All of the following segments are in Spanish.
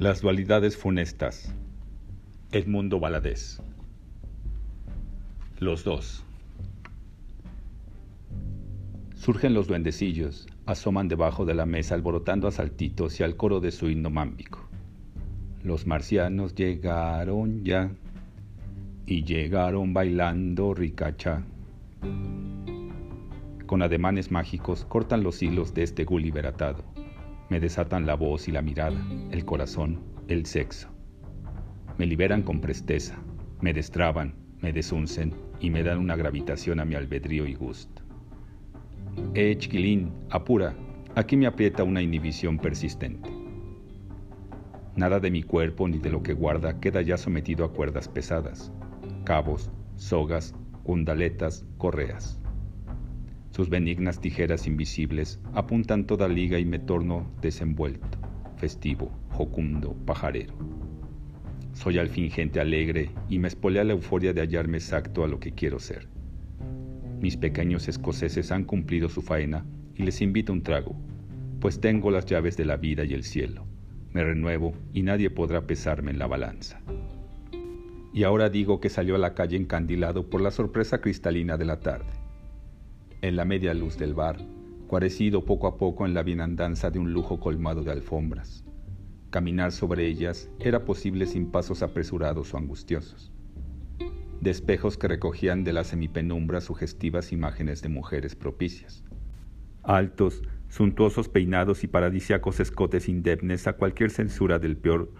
Las dualidades funestas. Edmundo Valadez. Los dos. Surgen los duendecillos, asoman debajo de la mesa alborotando a saltitos y al coro de su himno mámbico. Los marcianos llegaron ya y llegaron bailando ricacha. Con ademanes mágicos cortan los hilos de este Gulliver atado me desatan la voz y la mirada, el corazón, el sexo. Me liberan con presteza, me destraban, me desuncen y me dan una gravitación a mi albedrío y gusto. Eh, chiquilín, apura, aquí me aprieta una inhibición persistente. Nada de mi cuerpo ni de lo que guarda queda ya sometido a cuerdas pesadas, cabos, sogas, cundaletas, correas. Sus benignas tijeras invisibles apuntan toda liga y me torno desenvuelto, festivo, jocundo, pajarero. Soy al fin gente alegre y me espolea la euforia de hallarme exacto a lo que quiero ser. Mis pequeños escoceses han cumplido su faena y les invito un trago, pues tengo las llaves de la vida y el cielo. Me renuevo y nadie podrá pesarme en la balanza. Y ahora digo que salió a la calle encandilado por la sorpresa cristalina de la tarde en la media luz del bar, cuarecido poco a poco en la bienandanza de un lujo colmado de alfombras. Caminar sobre ellas era posible sin pasos apresurados o angustiosos. De espejos que recogían de la semipenumbra sugestivas imágenes de mujeres propicias. Altos, suntuosos peinados y paradisiacos escotes indemnes a cualquier censura del peor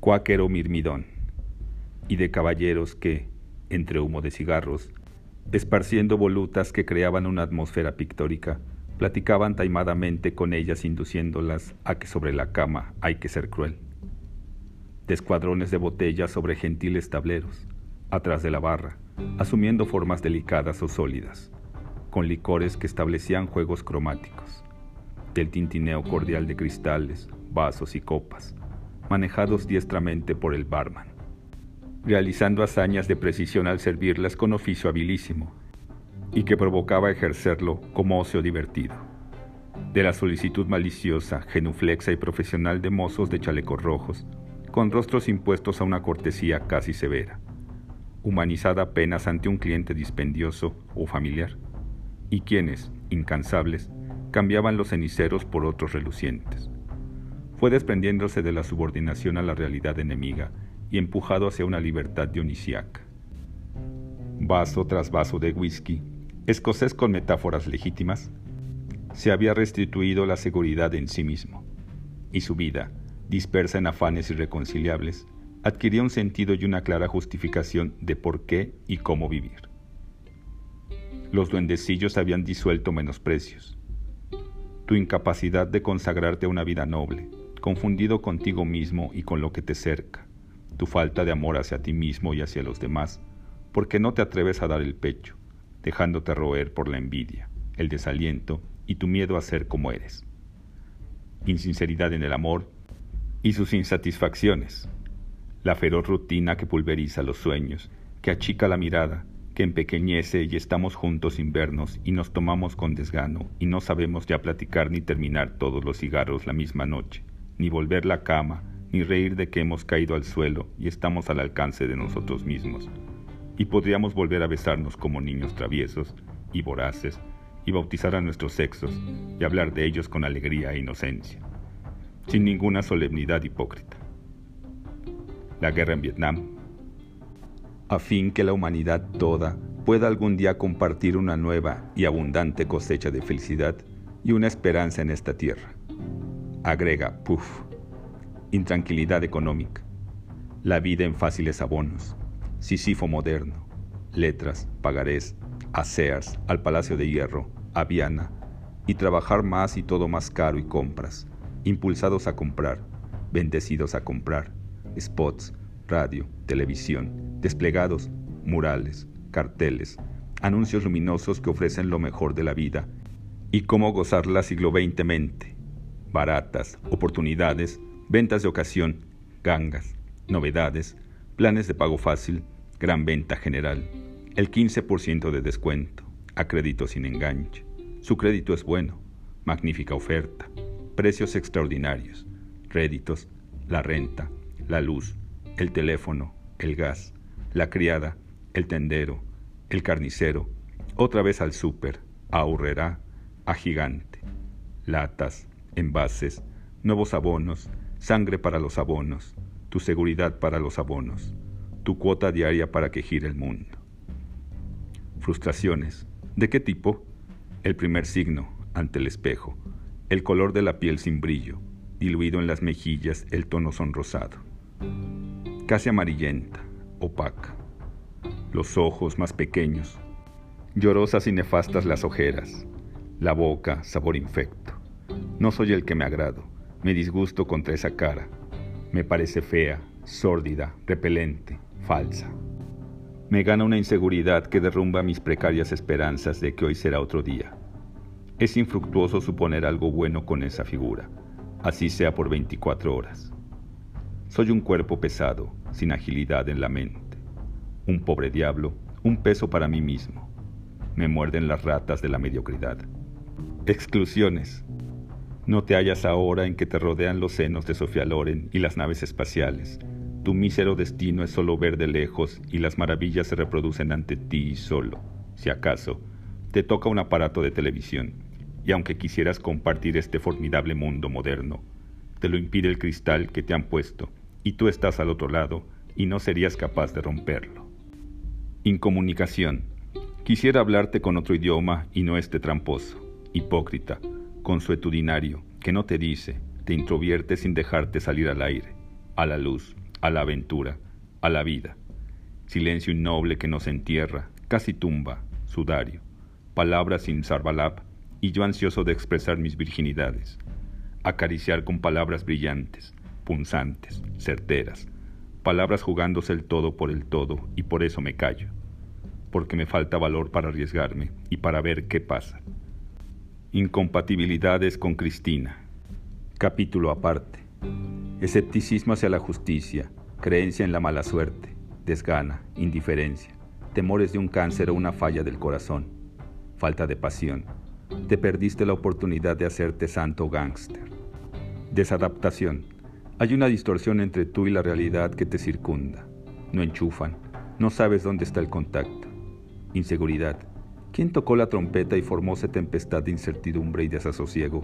cuáquero mirmidón. Y de caballeros que, entre humo de cigarros, esparciendo volutas que creaban una atmósfera pictórica, platicaban taimadamente con ellas induciéndolas a que sobre la cama hay que ser cruel. De escuadrones de botellas sobre gentiles tableros, atrás de la barra, asumiendo formas delicadas o sólidas, con licores que establecían juegos cromáticos, del tintineo cordial de cristales, vasos y copas, manejados diestramente por el barman realizando hazañas de precisión al servirlas con oficio habilísimo, y que provocaba ejercerlo como ocio divertido. De la solicitud maliciosa, genuflexa y profesional de mozos de chalecos rojos, con rostros impuestos a una cortesía casi severa, humanizada apenas ante un cliente dispendioso o familiar, y quienes, incansables, cambiaban los ceniceros por otros relucientes. Fue desprendiéndose de la subordinación a la realidad enemiga y empujado hacia una libertad dionisiaca. Vaso tras vaso de whisky, escocés con metáforas legítimas, se había restituido la seguridad en sí mismo, y su vida, dispersa en afanes irreconciliables, adquiría un sentido y una clara justificación de por qué y cómo vivir. Los duendecillos habían disuelto menosprecios. Tu incapacidad de consagrarte a una vida noble, confundido contigo mismo y con lo que te cerca, tu falta de amor hacia ti mismo y hacia los demás, porque no te atreves a dar el pecho, dejándote roer por la envidia, el desaliento y tu miedo a ser como eres. Insinceridad en el amor y sus insatisfacciones, la feroz rutina que pulveriza los sueños, que achica la mirada, que empequeñece y estamos juntos sin vernos y nos tomamos con desgano y no sabemos ya platicar ni terminar todos los cigarros la misma noche, ni volver la cama, ni reír de que hemos caído al suelo y estamos al alcance de nosotros mismos. Y podríamos volver a besarnos como niños traviesos y voraces, y bautizar a nuestros sexos, y hablar de ellos con alegría e inocencia, sin ninguna solemnidad hipócrita. La guerra en Vietnam, a fin que la humanidad toda pueda algún día compartir una nueva y abundante cosecha de felicidad y una esperanza en esta tierra. Agrega, puff, intranquilidad económica, la vida en fáciles abonos, Sisifo moderno, letras, pagarés, aseas, al Palacio de Hierro, a Viana, y trabajar más y todo más caro y compras, impulsados a comprar, bendecidos a comprar, spots, radio, televisión, desplegados, murales, carteles, anuncios luminosos que ofrecen lo mejor de la vida y cómo gozarla siglo XX baratas, oportunidades, ventas de ocasión, gangas, novedades, planes de pago fácil, gran venta general, el 15% de descuento, a crédito sin enganche. Su crédito es bueno, magnífica oferta, precios extraordinarios, réditos, la renta, la luz, el teléfono, el gas, la criada, el tendero, el carnicero, otra vez al súper, a a Gigante, latas, envases, nuevos abonos, sangre para los abonos, tu seguridad para los abonos, tu cuota diaria para que gire el mundo. Frustraciones. ¿De qué tipo? El primer signo, ante el espejo, el color de la piel sin brillo, diluido en las mejillas el tono sonrosado. Casi amarillenta, opaca. Los ojos más pequeños, llorosas y nefastas las ojeras, la boca, sabor infecto. No soy el que me agrado, me disgusto contra esa cara. Me parece fea, sórdida, repelente, falsa. Me gana una inseguridad que derrumba mis precarias esperanzas de que hoy será otro día. Es infructuoso suponer algo bueno con esa figura, así sea por 24 horas. Soy un cuerpo pesado, sin agilidad en la mente. Un pobre diablo, un peso para mí mismo. Me muerden las ratas de la mediocridad. Exclusiones. No te hallas ahora en que te rodean los senos de Sofía Loren y las naves espaciales, tu mísero destino es solo ver de lejos y las maravillas se reproducen ante ti solo. Si acaso, te toca un aparato de televisión, y aunque quisieras compartir este formidable mundo moderno, te lo impide el cristal que te han puesto, y tú estás al otro lado y no serías capaz de romperlo. Incomunicación. Quisiera hablarte con otro idioma y no este tramposo, hipócrita, consuetudinario, que no te dice, te introvierte sin dejarte salir al aire, a la luz, a la aventura, a la vida. Silencio innoble que nos entierra, casi tumba, sudario, palabras sin sarbalab, y yo ansioso de expresar mis virginidades, acariciar con palabras brillantes, punzantes, certeras, palabras jugándose el todo por el todo, y por eso me callo, porque me falta valor para arriesgarme y para ver qué pasa. Incompatibilidades con Cristina. Capítulo aparte escepticismo hacia la justicia, creencia en la mala suerte, desgana, indiferencia, temores de un cáncer o una falla del corazón, falta de pasión. Te perdiste la oportunidad de hacerte santo gángster. Desadaptación. Hay una distorsión entre tú y la realidad que te circunda. No enchufan, no sabes dónde está el contacto. Inseguridad. ¿Quién tocó la trompeta y formó esa tempestad de incertidumbre y desasosiego?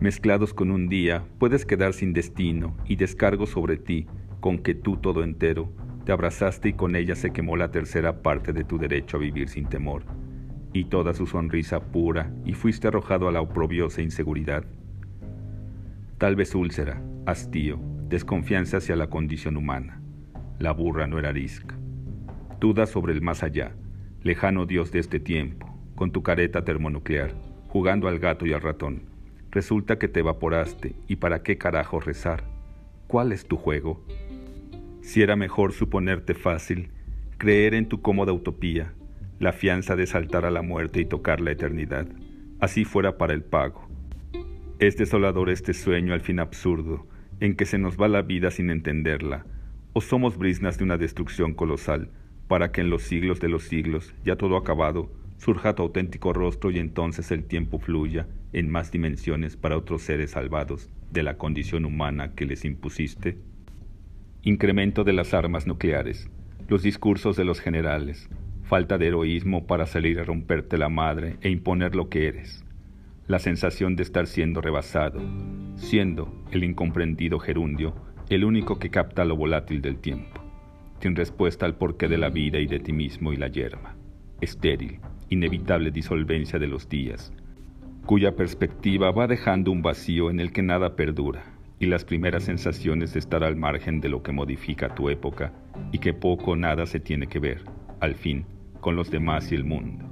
mezclados con un día, puedes quedar sin destino y descargo sobre ti, con que tú todo entero, te abrazaste y con ella se quemó la tercera parte de tu derecho a vivir sin temor, y toda su sonrisa pura, y fuiste arrojado a la oprobiosa inseguridad. Tal vez úlcera, hastío, desconfianza hacia la condición humana. La burra no era arisca. Dudas sobre el más allá, lejano Dios de este tiempo, con tu careta termonuclear, jugando al gato y al ratón Resulta que te evaporaste y para qué carajo rezar. ¿Cuál es tu juego? Si era mejor suponerte fácil, creer en tu cómoda utopía, la fianza de saltar a la muerte y tocar la eternidad, así fuera para el pago. Es desolador este sueño al fin absurdo, en que se nos va la vida sin entenderla, o somos brisnas de una destrucción colosal, para que en los siglos de los siglos, ya todo acabado, surja tu auténtico rostro y entonces el tiempo fluya en más dimensiones para otros seres salvados de la condición humana que les impusiste? Incremento de las armas nucleares, los discursos de los generales, falta de heroísmo para salir a romperte la madre e imponer lo que eres, la sensación de estar siendo rebasado, siendo el incomprendido gerundio el único que capta lo volátil del tiempo, sin respuesta al porqué de la vida y de ti mismo y la yerma, estéril, inevitable disolvencia de los días, cuya perspectiva va dejando un vacío en el que nada perdura, y las primeras sensaciones de estar al margen de lo que modifica tu época y que poco o nada se tiene que ver, al fin, con los demás y el mundo,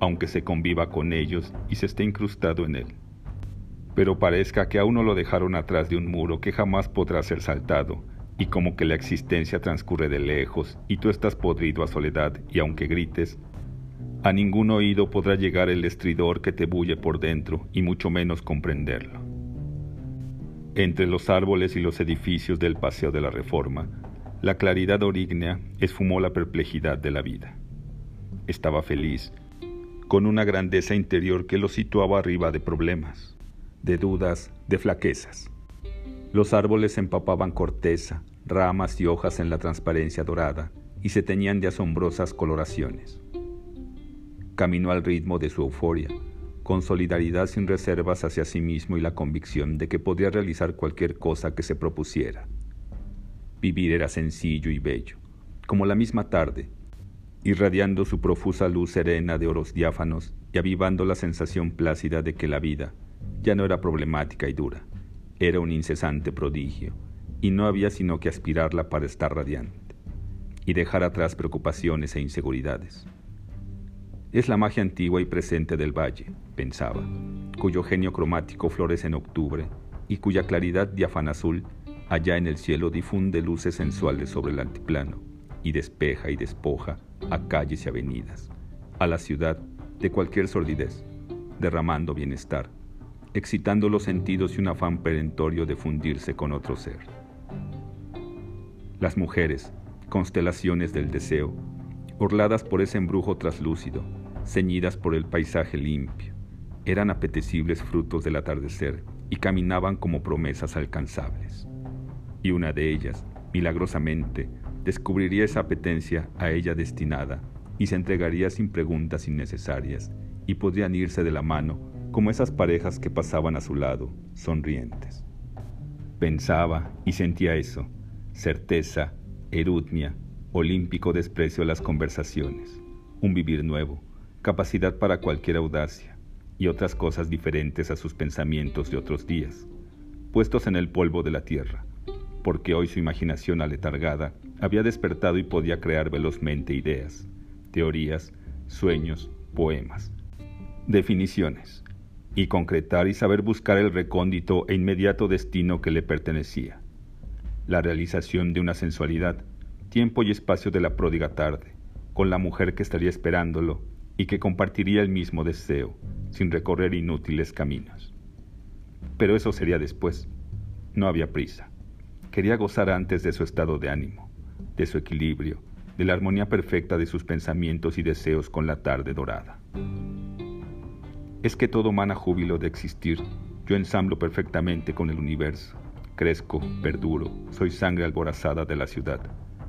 aunque se conviva con ellos y se esté incrustado en él. Pero parezca que a uno lo dejaron atrás de un muro que jamás podrá ser saltado, y como que la existencia transcurre de lejos y tú estás podrido a soledad y aunque grites, a ningún oído podrá llegar el estridor que te bulle por dentro y mucho menos comprenderlo. Entre los árboles y los edificios del Paseo de la Reforma, la claridad orígnea esfumó la perplejidad de la vida. Estaba feliz, con una grandeza interior que lo situaba arriba de problemas, de dudas, de flaquezas. Los árboles empapaban corteza, ramas y hojas en la transparencia dorada y se teñían de asombrosas coloraciones. Caminó al ritmo de su euforia, con solidaridad sin reservas hacia sí mismo y la convicción de que podía realizar cualquier cosa que se propusiera. Vivir era sencillo y bello, como la misma tarde, irradiando su profusa luz serena de oros diáfanos y avivando la sensación plácida de que la vida ya no era problemática y dura era un incesante prodigio, y no había sino que aspirarla para estar radiante, y dejar atrás preocupaciones e inseguridades. Es la magia antigua y presente del valle, pensaba, cuyo genio cromático florece en octubre y cuya claridad diáfana azul allá en el cielo difunde luces sensuales sobre el altiplano y despeja y despoja a calles y avenidas, a la ciudad de cualquier sordidez, derramando bienestar excitando los sentidos y un afán perentorio de fundirse con otro ser. Las mujeres, constelaciones del deseo, orladas por ese embrujo traslúcido, ceñidas por el paisaje limpio, eran apetecibles frutos del atardecer y caminaban como promesas alcanzables. Y una de ellas, milagrosamente, descubriría esa apetencia a ella destinada y se entregaría sin preguntas innecesarias y podrían irse de la mano como esas parejas que pasaban a su lado, sonrientes. Pensaba y sentía eso, certeza, erutmia, olímpico desprecio a las conversaciones, un vivir nuevo, capacidad para cualquier audacia y otras cosas diferentes a sus pensamientos de otros días, puestos en el polvo de la tierra, porque hoy su imaginación aletargada había despertado y podía crear velozmente ideas, teorías, sueños, poemas, definiciones, y concretar y saber buscar el recóndito e inmediato destino que le pertenecía. La realización de una sensualidad, tiempo y espacio de la pródiga tarde, con la mujer que estaría esperándolo y que compartiría el mismo deseo, sin recorrer inútiles caminos. Pero eso sería después. No había prisa. Quería gozar antes de su estado de ánimo, de su equilibrio, de la armonía perfecta de sus pensamientos y deseos con la tarde dorada es que todo mana júbilo de existir. Yo ensamblo perfectamente con el universo. Crezco, perduro, soy sangre alborazada de la ciudad.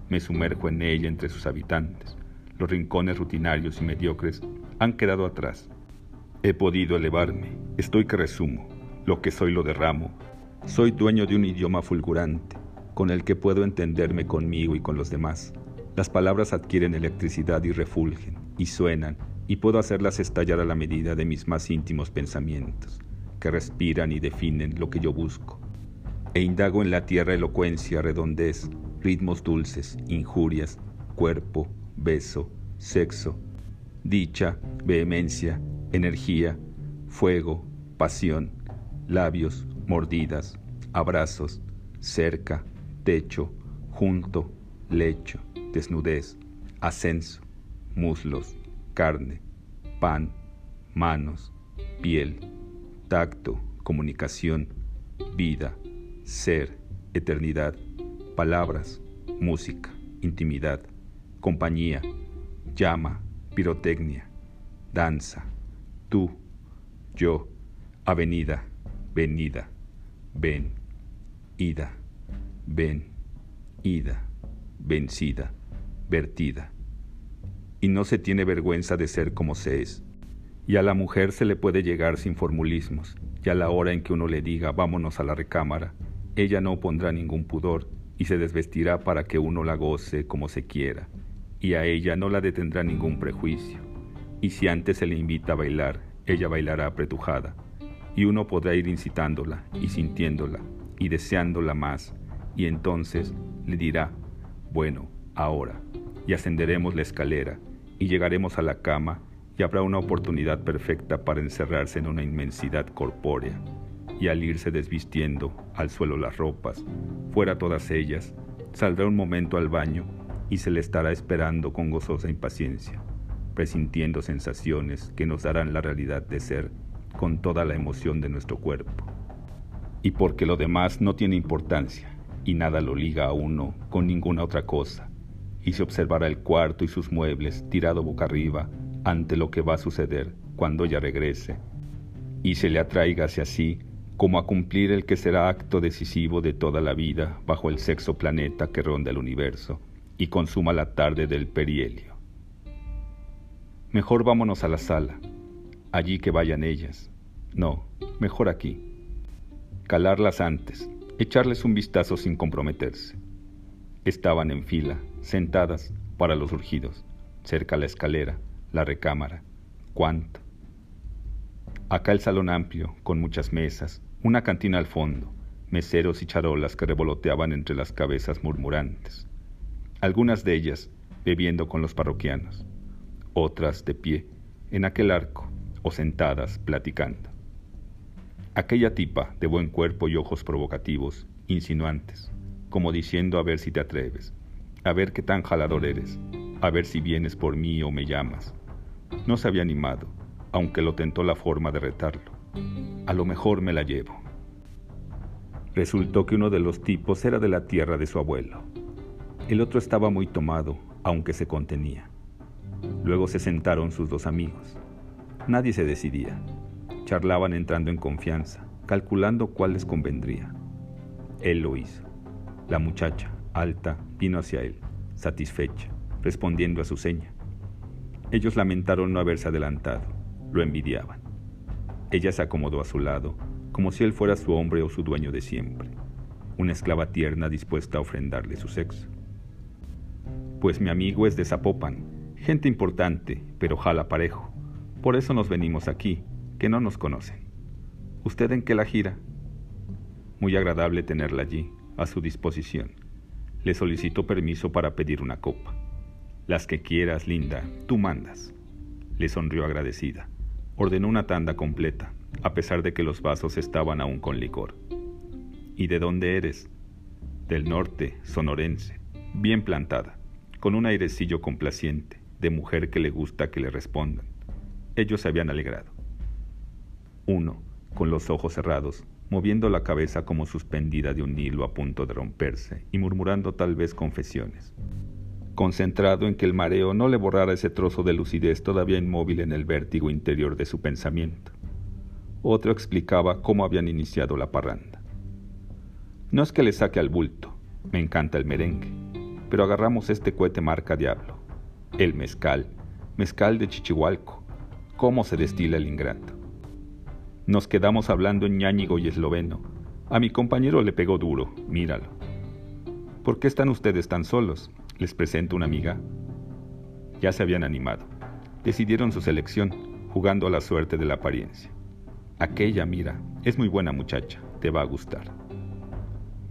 Me sumerjo en ella entre sus habitantes. Los rincones rutinarios y mediocres han quedado atrás. He podido elevarme, estoy que resumo. Lo que soy lo derramo. Soy dueño de un idioma fulgurante, con el que puedo entenderme conmigo y con los demás. Las palabras adquieren electricidad y refulgen, y suenan, y puedo hacerlas estallar a la medida de mis más íntimos pensamientos, que respiran y definen lo que yo busco. E indago en la tierra elocuencia, redondez, ritmos dulces, injurias, cuerpo, beso, sexo, dicha, vehemencia, energía, fuego, pasión, labios, mordidas, abrazos, cerca, techo, junto, lecho, desnudez, ascenso, muslos, carne, pan, manos, piel, tacto, comunicación, vida, ser, eternidad, palabras, música, intimidad, compañía, llama, pirotecnia, danza, tú, yo, avenida, venida, ven, ida, ven, ida, vencida, vertida y no se tiene vergüenza de ser como se es. Y a la mujer se le puede llegar sin formulismos, y a la hora en que uno le diga vámonos a la recámara, ella no pondrá ningún pudor y se desvestirá para que uno la goce como se quiera, y a ella no la detendrá ningún prejuicio. Y si antes se le invita a bailar, ella bailará apretujada, y uno podrá ir incitándola y sintiéndola y deseándola más, y entonces le dirá, bueno, ahora, y ascenderemos la escalera, y llegaremos a la cama y habrá una oportunidad perfecta para encerrarse en una inmensidad corpórea y al irse desvistiendo al suelo las ropas, fuera todas ellas, saldrá un momento al baño y se le estará esperando con gozosa impaciencia, presintiendo sensaciones que nos darán la realidad de ser con toda la emoción de nuestro cuerpo. Y porque lo demás no tiene importancia y nada lo liga a uno con ninguna otra cosa, y se observará el cuarto y sus muebles tirado boca arriba ante lo que va a suceder cuando ella regrese, y se le atraiga hacia sí como a cumplir el que será acto decisivo de toda la vida bajo el sexo planeta que ronda el universo y consuma la tarde del perihelio. Mejor vámonos a la sala, allí que vayan ellas. No, mejor aquí. Calarlas antes, echarles un vistazo sin comprometerse. Estaban en fila, sentadas, para los urgidos, cerca la escalera, la recámara. ¿Cuánto? Acá el salón amplio, con muchas mesas, una cantina al fondo, meseros y charolas que revoloteaban entre las cabezas murmurantes. Algunas de ellas bebiendo con los parroquianos, otras de pie, en aquel arco, o sentadas platicando. Aquella tipa de buen cuerpo y ojos provocativos, insinuantes, como diciendo a ver si te atreves, a ver qué tan jalador eres, a ver si vienes por mí o me llamas. No se había animado, aunque lo tentó la forma de retarlo. A lo mejor me la llevo. Resultó que uno de los tipos era de la tierra de su abuelo. El otro estaba muy tomado, aunque se contenía. Luego se sentaron sus dos amigos. Nadie se decidía. Charlaban entrando en confianza, calculando cuál les convendría. Él lo hizo. La muchacha, alta, vino hacia él, satisfecha, respondiendo a su seña. Ellos lamentaron no haberse adelantado lo envidiaban. Ella se acomodó a su lado, como si él fuera su hombre o su dueño de siempre, una esclava tierna dispuesta a ofrendarle su sexo. Pues mi amigo es de Zapopan, gente importante, pero jala parejo. Por eso nos venimos aquí, que no nos conocen. ¿Usted en qué la gira? Muy agradable tenerla allí, a su disposición. Le solicito permiso para pedir una copa. Las que quieras, linda, tú mandas. Le sonrió agradecida. Ordenó una tanda completa, a pesar de que los vasos estaban aún con licor. ¿Y de dónde eres? Del norte, sonorense, bien plantada, con un airecillo complaciente, de mujer que le gusta que le respondan. Ellos se habían alegrado. Uno, con los ojos cerrados, moviendo la cabeza como suspendida de un hilo a punto de romperse y murmurando tal vez confesiones concentrado en que el mareo no le borrara ese trozo de lucidez todavía inmóvil en el vértigo interior de su pensamiento. Otro explicaba cómo habían iniciado la parranda. No es que le saque al bulto, me encanta el merengue, pero agarramos este cohete marca Diablo, el mezcal, mezcal de Chichihualco, cómo se destila el ingrato. Nos quedamos hablando en ñáñigo y esloveno. A mi compañero le pegó duro, míralo. ¿Por qué están ustedes tan solos? Les presento una amiga. Ya se habían animado. Decidieron su selección, jugando a la suerte de la apariencia. Aquella, mira, es muy buena muchacha, te va a gustar.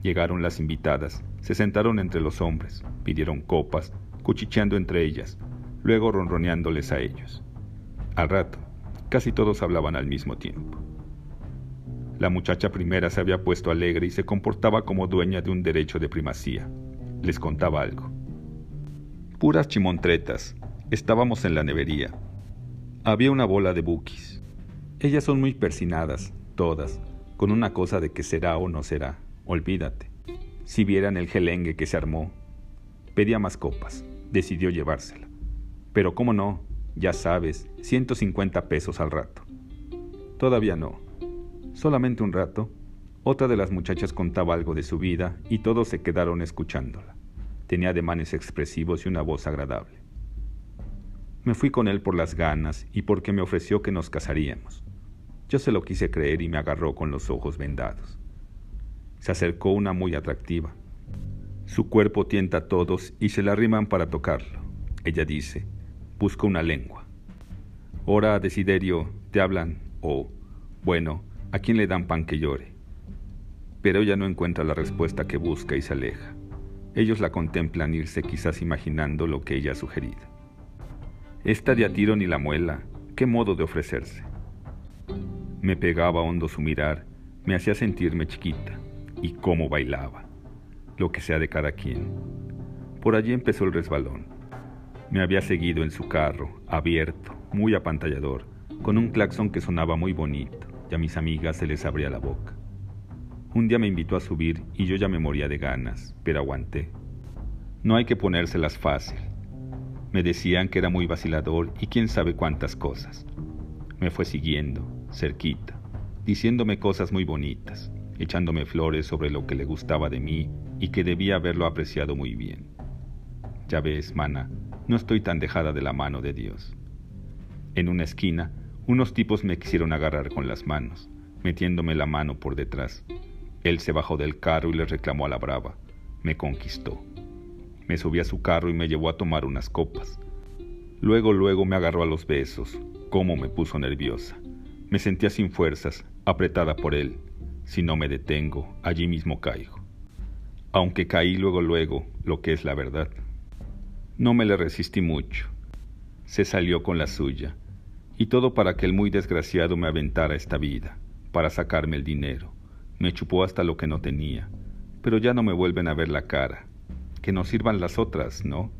Llegaron las invitadas, se sentaron entre los hombres, pidieron copas, cuchicheando entre ellas, luego ronroneándoles a ellos. Al rato, casi todos hablaban al mismo tiempo. La muchacha primera se había puesto alegre y se comportaba como dueña de un derecho de primacía. Les contaba algo. Puras chimontretas. Estábamos en la nevería. Había una bola de bukis. Ellas son muy persinadas, todas, con una cosa de que será o no será. Olvídate. Si vieran el gelengue que se armó. Pedía más copas. Decidió llevársela. Pero cómo no, ya sabes, 150 pesos al rato. Todavía no. Solamente un rato. Otra de las muchachas contaba algo de su vida y todos se quedaron escuchándola. Tenía ademanes expresivos y una voz agradable. Me fui con él por las ganas y porque me ofreció que nos casaríamos. Yo se lo quise creer y me agarró con los ojos vendados. Se acercó una muy atractiva. Su cuerpo tienta a todos y se la arriman para tocarlo. Ella dice, busco una lengua. Ora, Desiderio, te hablan, o, bueno, ¿a quién le dan pan que llore? Pero ella no encuentra la respuesta que busca y se aleja. Ellos la contemplan irse quizás imaginando lo que ella ha sugerido. Esta de a tiro ni la muela, qué modo de ofrecerse. Me pegaba hondo su mirar, me hacía sentirme chiquita, y cómo bailaba, lo que sea de cada quien. Por allí empezó el resbalón. Me había seguido en su carro, abierto, muy apantallador, con un claxon que sonaba muy bonito, y a mis amigas se les abría la boca. Un día me invitó a subir y yo ya me moría de ganas, pero aguanté. No hay que ponérselas fácil. Me decían que era muy vacilador y quién sabe cuántas cosas. Me fue siguiendo, cerquita. diciéndome cosas muy bonitas, echándome flores sobre lo que le gustaba de mí y que debía haberlo apreciado muy bien. Ya ves, mana, no estoy tan dejada de la mano de Dios. En una esquina, unos tipos me quisieron agarrar con las manos, metiéndome la mano por detrás. Él se bajó del carro y le reclamó a la brava. Me conquistó. Me subí a su carro y me llevó a tomar unas copas. Luego, luego me agarró a los besos. Cómo me puso nerviosa. Me sentía sin fuerzas, apretada por él. Si no me detengo, allí mismo caigo. Aunque caí luego, luego, lo que es la verdad. No me le resistí mucho. Se salió con la suya. Y todo para que el muy desgraciado me aventara esta vida, para sacarme el dinero. Me chupó hasta lo que no tenía. Pero ya no me vuelven a ver la cara. Que nos sirvan las otras, ¿no?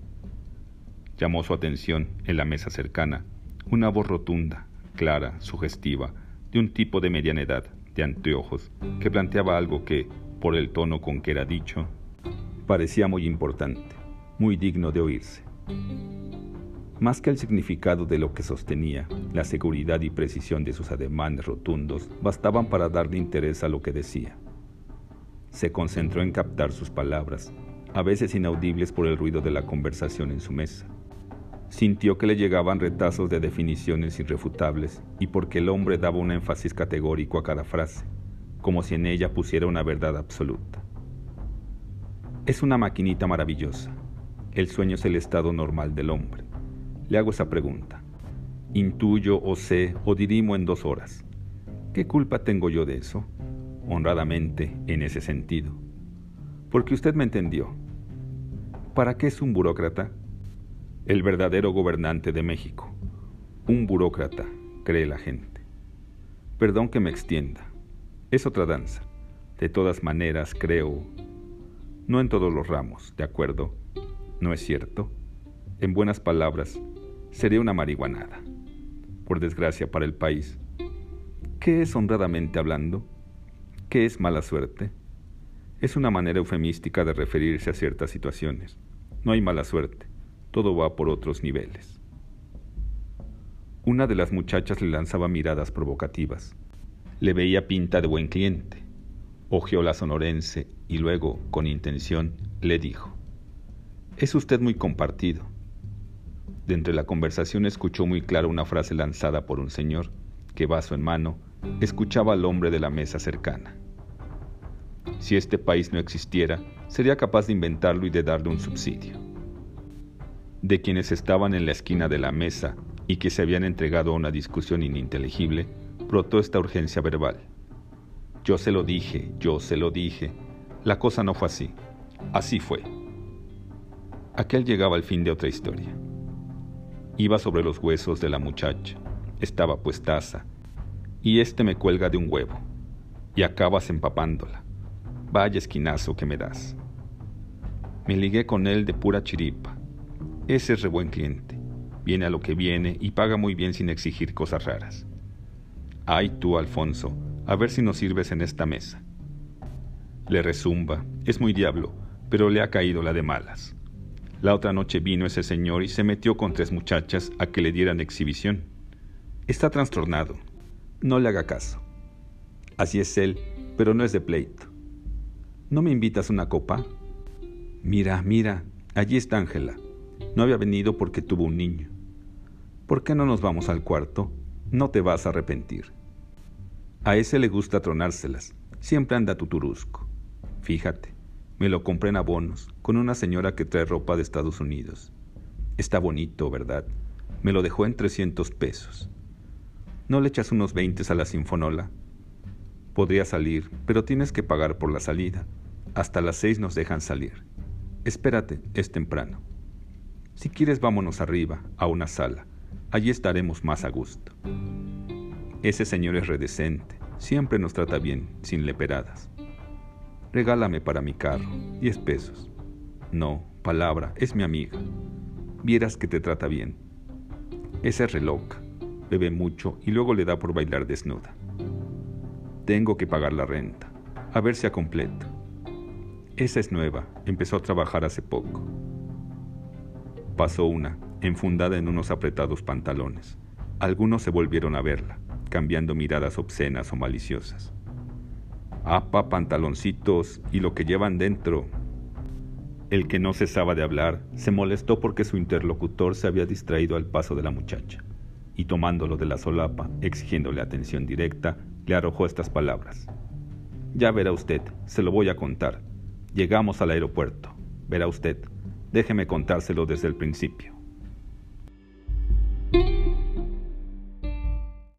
Llamó su atención, en la mesa cercana, una voz rotunda, clara, sugestiva, de un tipo de mediana edad, de anteojos, que planteaba algo que, por el tono con que era dicho, parecía muy importante, muy digno de oírse. Más que el significado de lo que sostenía, la seguridad y precisión de sus ademanes rotundos bastaban para darle interés a lo que decía. Se concentró en captar sus palabras, a veces inaudibles por el ruido de la conversación en su mesa sintió que le llegaban retazos de definiciones irrefutables y porque el hombre daba un énfasis categórico a cada frase, como si en ella pusiera una verdad absoluta. Es una maquinita maravillosa. El sueño es el estado normal del hombre. Le hago esa pregunta. Intuyo o sé o dirimo en dos horas. ¿Qué culpa tengo yo de eso? Honradamente, en ese sentido. Porque usted me entendió. ¿Para qué es un burócrata? el verdadero gobernante de México. Un burócrata, cree la gente. Perdón que me extienda. Es otra danza. De todas maneras, creo... No en todos los ramos, ¿de acuerdo? ¿No es cierto? En buenas palabras, sería una marihuanada. Por desgracia para el país. ¿Qué es honradamente hablando? ¿Qué es mala suerte? Es una manera eufemística de referirse a ciertas situaciones. No hay mala suerte todo va por otros niveles. Una de las muchachas le lanzaba miradas provocativas. Le veía pinta de buen cliente. Ojeó la sonorense y luego, con intención, le dijo, Es usted muy compartido. De entre la conversación escuchó muy claro una frase lanzada por un señor que, vaso en mano, escuchaba al hombre de la mesa cercana. Si este país no existiera, sería capaz de inventarlo y de darle un subsidio de quienes estaban en la esquina de la mesa y que se habían entregado a una discusión ininteligible, brotó esta urgencia verbal. Yo se lo dije, yo se lo dije. La cosa no fue así. Así fue. Aquel llegaba al fin de otra historia. Iba sobre los huesos de la muchacha, estaba puestaza, y este me cuelga de un huevo, y acabas empapándola. Vaya esquinazo que me das. Me ligué con él de pura chiripa, ese es re buen cliente. Viene a lo que viene y paga muy bien sin exigir cosas raras. Ay tú, Alfonso, a ver si nos sirves en esta mesa. Le resumba, es muy diablo, pero le ha caído la de malas. La otra noche vino ese señor y se metió con tres muchachas a que le dieran exhibición. Está trastornado. No le haga caso. Así es él, pero no es de pleito. ¿No me invitas una copa? Mira, mira, allí está Ángela. No había venido porque tuvo un niño. ¿Por qué no nos vamos al cuarto? No te vas a arrepentir. A ese le gusta tronárselas. Siempre anda tuturusco. Fíjate, me lo compré en abonos, con una señora que trae ropa de Estados Unidos. Está bonito, ¿verdad? Me lo dejó en 300 pesos. ¿No le echas unos 20 a la sinfonola? Podría salir, pero tienes que pagar por la salida. Hasta las seis nos dejan salir. Espérate, es temprano. Si quieres vámonos arriba, a una sala. Allí estaremos más a gusto. Ese señor es redecente, siempre nos trata bien, sin leperadas. Regálame para mi carro, diez pesos. No, palabra, es mi amiga. Vieras que te trata bien. Esa es reloca, bebe mucho y luego le da por bailar desnuda. Tengo que pagar la renta, a ver si a completo. Esa es nueva, empezó a trabajar hace poco. Pasó una, enfundada en unos apretados pantalones. Algunos se volvieron a verla. cambiando miradas obscenas o maliciosas. Apa, pantaloncitos y lo que llevan dentro. El que no cesaba de hablar se molestó porque su interlocutor se había distraído al paso de la muchacha, y tomándolo de la solapa, exigiéndole atención directa, le arrojó estas palabras. Ya verá usted, se lo voy a contar. Llegamos al aeropuerto. Verá usted, déjeme contárselo desde el principio.